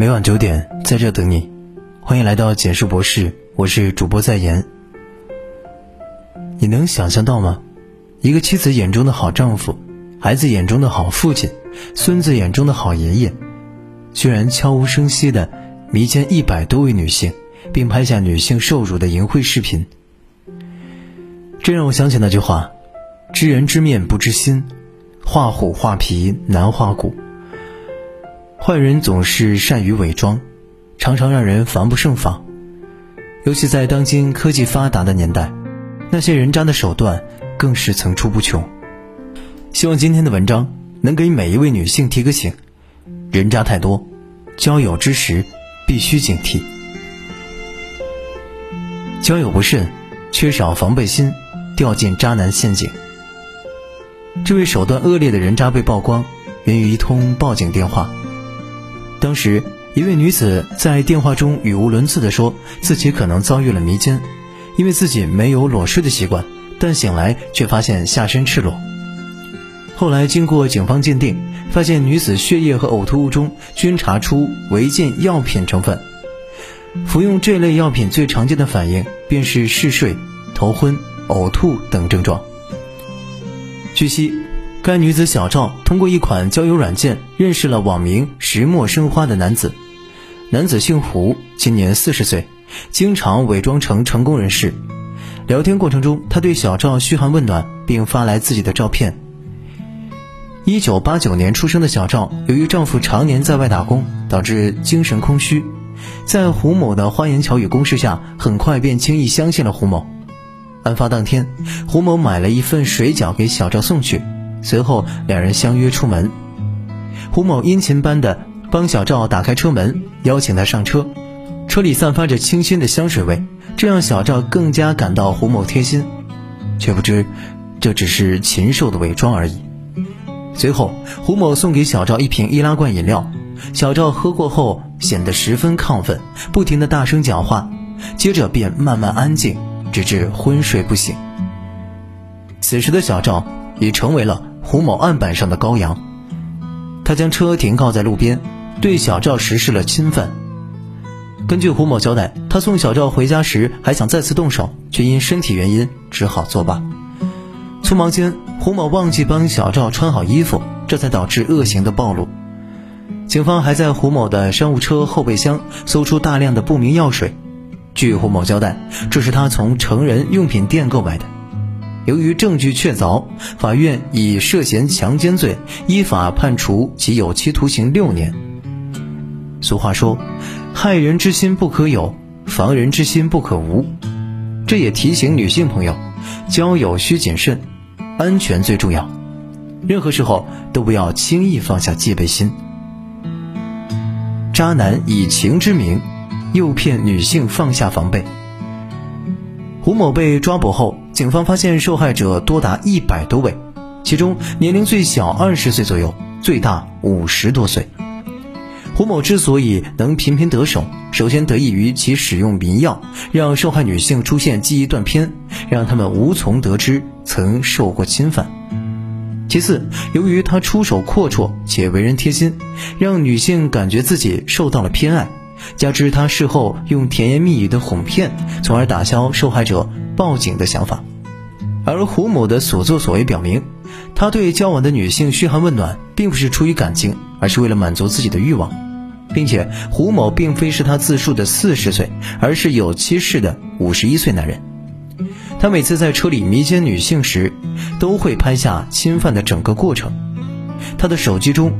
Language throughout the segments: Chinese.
每晚九点在这等你，欢迎来到简述博士，我是主播在言。你能想象到吗？一个妻子眼中的好丈夫，孩子眼中的好父亲，孙子眼中的好爷爷，居然悄无声息的迷奸一百多位女性，并拍下女性受辱的淫秽视频。这让我想起那句话：“知人知面不知心，画虎画皮难画骨。”坏人总是善于伪装，常常让人防不胜防。尤其在当今科技发达的年代，那些人渣的手段更是层出不穷。希望今天的文章能给每一位女性提个醒：人渣太多，交友之时必须警惕。交友不慎，缺少防备心，掉进渣男陷阱。这位手段恶劣的人渣被曝光，源于一通报警电话。当时，一位女子在电话中语无伦次地说自己可能遭遇了迷奸，因为自己没有裸睡的习惯，但醒来却发现下身赤裸。后来经过警方鉴定，发现女子血液和呕吐物中均查出违禁药品成分。服用这类药品最常见的反应便是嗜睡、头昏、呕吐等症状。据悉。该女子小赵通过一款交友软件认识了网名“石墨生花”的男子。男子姓胡，今年四十岁，经常伪装成成功人士。聊天过程中，他对小赵嘘寒问暖，并发来自己的照片。一九八九年出生的小赵，由于丈夫常年在外打工，导致精神空虚，在胡某的花言巧语攻势下，很快便轻易相信了胡某。案发当天，胡某买了一份水饺给小赵送去。随后，两人相约出门。胡某殷勤般的帮小赵打开车门，邀请他上车。车里散发着清新的香水味，这让小赵更加感到胡某贴心。却不知，这只是禽兽的伪装而已。随后，胡某送给小赵一瓶易拉罐饮料，小赵喝过后显得十分亢奋，不停的大声讲话，接着便慢慢安静，直至昏睡不醒。此时的小赵已成为了。胡某案板上的羔羊，他将车停靠在路边，对小赵实施了侵犯。根据胡某交代，他送小赵回家时还想再次动手，却因身体原因只好作罢。匆忙间，胡某忘记帮小赵穿好衣服，这才导致恶行的暴露。警方还在胡某的商务车后备箱搜出大量的不明药水，据胡某交代，这是他从成人用品店购买的。由于证据确凿，法院以涉嫌强奸罪依法判处其有期徒刑六年。俗话说：“害人之心不可有，防人之心不可无。”这也提醒女性朋友，交友需谨慎，安全最重要。任何时候都不要轻易放下戒备心。渣男以情之名，诱骗女性放下防备。胡某被抓捕后。警方发现受害者多达一百多位，其中年龄最小二十岁左右，最大五十多岁。胡某之所以能频频得手，首先得益于其使用迷药，让受害女性出现记忆断片，让他们无从得知曾受过侵犯。其次，由于他出手阔绰且为人贴心，让女性感觉自己受到了偏爱。加之他事后用甜言蜜语的哄骗，从而打消受害者报警的想法。而胡某的所作所为表明，他对交往的女性嘘寒问暖，并不是出于感情，而是为了满足自己的欲望，并且胡某并非是他自述的四十岁，而是有妻室的五十一岁男人。他每次在车里迷奸女性时，都会拍下侵犯的整个过程。他的手机中。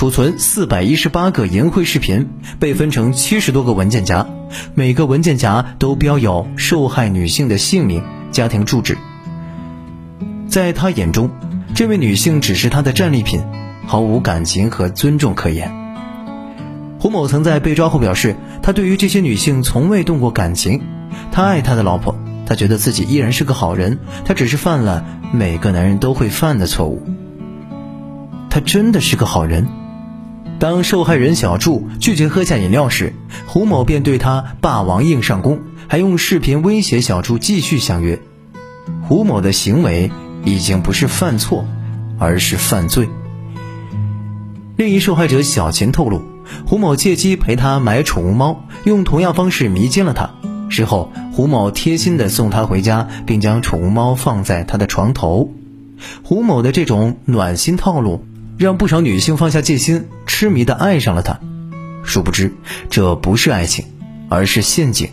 储存四百一十八个淫秽视频，被分成七十多个文件夹，每个文件夹都标有受害女性的姓名、家庭住址。在他眼中，这位女性只是他的战利品，毫无感情和尊重可言。胡某曾在被抓后表示，他对于这些女性从未动过感情，他爱他的老婆，他觉得自己依然是个好人，他只是犯了每个男人都会犯的错误。他真的是个好人。当受害人小祝拒绝喝下饮料时，胡某便对他霸王硬上弓，还用视频威胁小祝继续相约。胡某的行为已经不是犯错，而是犯罪。另一受害者小琴透露，胡某借机陪他买宠物猫，用同样方式迷奸了他。事后，胡某贴心地送她回家，并将宠物猫放在她的床头。胡某的这种暖心套路，让不少女性放下戒心，痴迷地爱上了他。殊不知，这不是爱情，而是陷阱。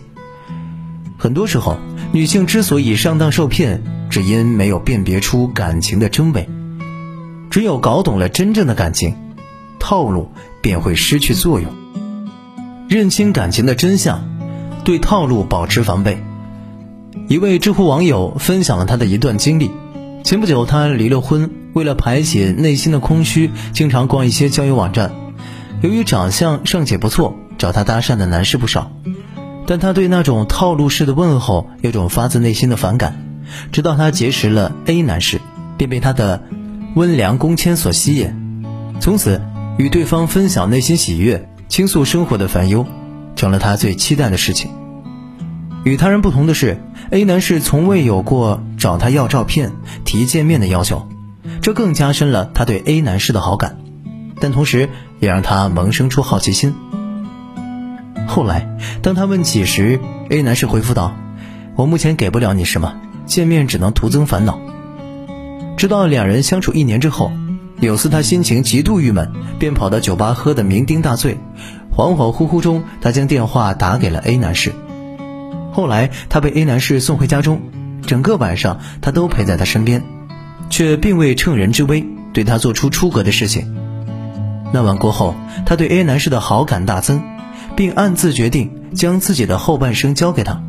很多时候，女性之所以上当受骗，只因没有辨别出感情的真伪。只有搞懂了真正的感情，套路便会失去作用。认清感情的真相。对套路保持防备。一位知乎网友分享了他的一段经历：前不久他离了婚，为了排解内心的空虚，经常逛一些交友网站。由于长相尚且不错，找他搭讪的男士不少，但他对那种套路式的问候有种发自内心的反感。直到他结识了 A 男士，便被他的温良恭谦所吸引，从此与对方分享内心喜悦，倾诉生活的烦忧。成了他最期待的事情。与他人不同的是，A 男士从未有过找他要照片、提见面的要求，这更加深了他对 A 男士的好感，但同时也让他萌生出好奇心。后来，当他问起时，A 男士回复道：“我目前给不了你什么，见面只能徒增烦恼。”直到两人相处一年之后，有次他心情极度郁闷，便跑到酒吧喝得酩酊大醉。恍恍惚惚中，他将电话打给了 A 男士。后来，他被 A 男士送回家中，整个晚上他都陪在他身边，却并未乘人之危对他做出出格的事情。那晚过后，他对 A 男士的好感大增，并暗自决定将自己的后半生交给他。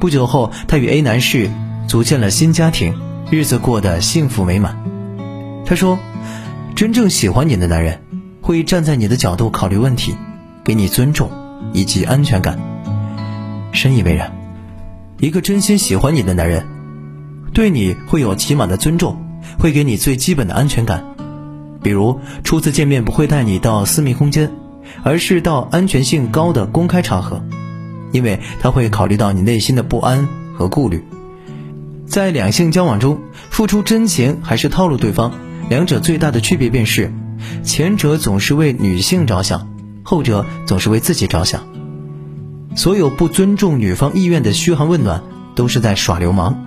不久后，他与 A 男士组建了新家庭，日子过得幸福美满。他说：“真正喜欢你的男人，会站在你的角度考虑问题。”给你尊重以及安全感，深以为然。一个真心喜欢你的男人，对你会有起码的尊重，会给你最基本的安全感。比如初次见面不会带你到私密空间，而是到安全性高的公开场合，因为他会考虑到你内心的不安和顾虑。在两性交往中，付出真情还是套路对方，两者最大的区别便是，前者总是为女性着想。后者总是为自己着想，所有不尊重女方意愿的嘘寒问暖，都是在耍流氓。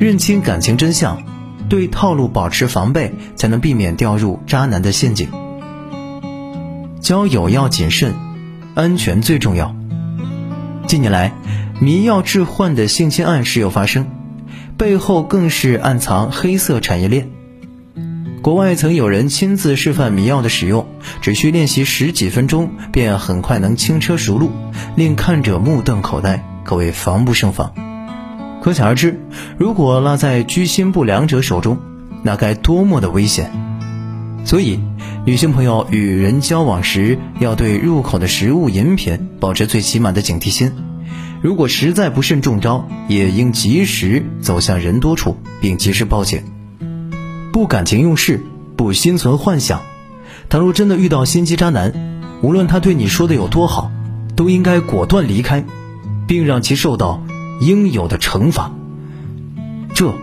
认清感情真相，对套路保持防备，才能避免掉入渣男的陷阱。交友要谨慎，安全最重要。近年来，迷药致幻的性侵案时有发生，背后更是暗藏黑色产业链。国外曾有人亲自示范迷药的使用，只需练习十几分钟，便很快能轻车熟路，令看者目瞪口呆，可谓防不胜防。可想而知，如果落在居心不良者手中，那该多么的危险！所以，女性朋友与人交往时，要对入口的食物、饮品保持最起码的警惕心。如果实在不慎中招，也应及时走向人多处，并及时报警。不感情用事，不心存幻想。倘若真的遇到心机渣男，无论他对你说的有多好，都应该果断离开，并让其受到应有的惩罚。这，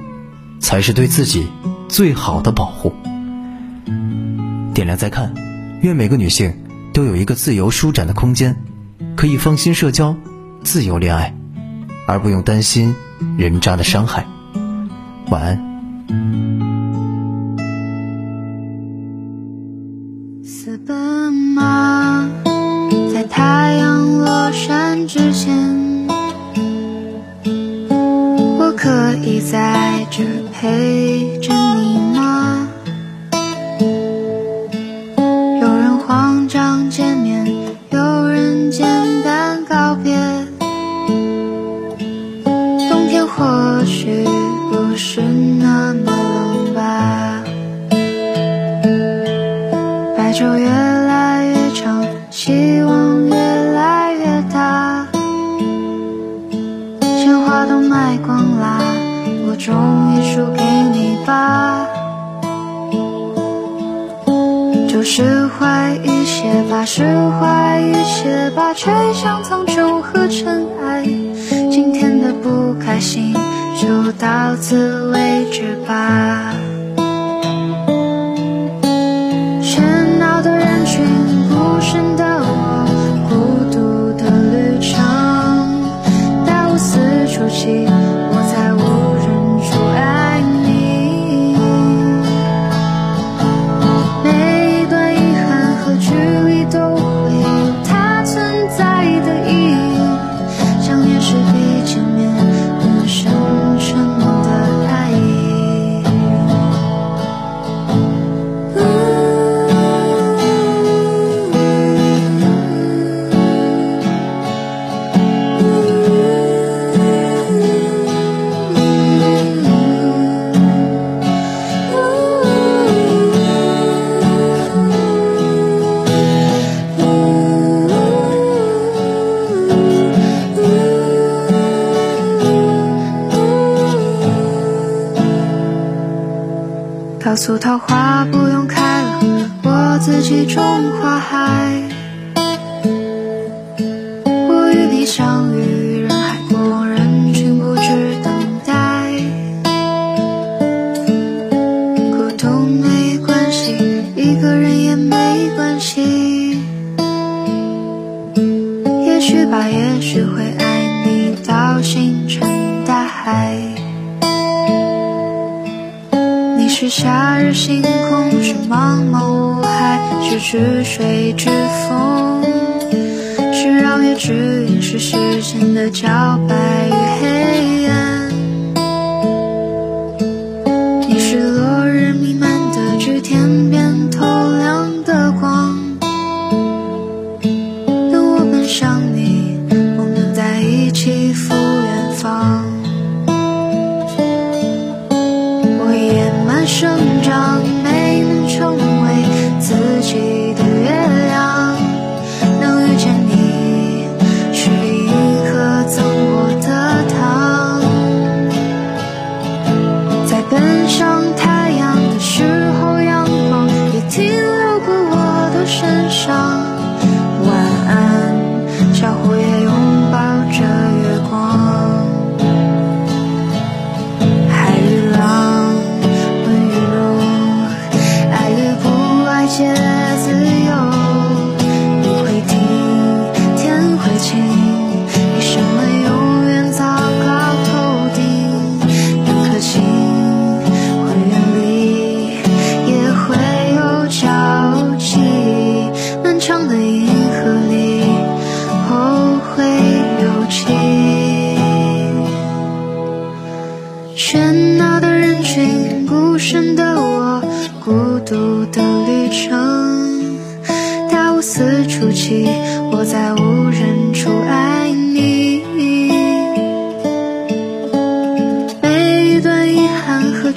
才是对自己最好的保护。点亮再看，愿每个女性都有一个自由舒展的空间，可以放心社交、自由恋爱，而不用担心人渣的伤害。晚安。在太阳落山之前，可以在这陪着你。终于输给你吧，就释怀一些吧，释怀一些吧，吹向苍穹和尘埃。今天的不开心就到此为止吧。喧闹的人群，孤身的我，孤独的旅程，带我四处去。告诉桃花不用开了我自己种花海我与你相遇夏日星空，是茫茫无海，是止水之风，是绕月之影，是时间的皎白与黑夜。上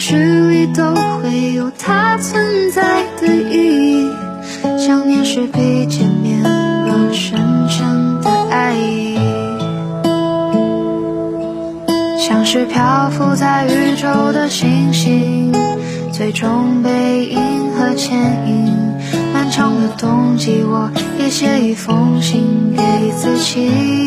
距离都会有它存在的意义。想念是比见面更深沉的爱意，像是漂浮在宇宙的星星，最终被银河牵引。漫长的冬季，我也写一封信给自己。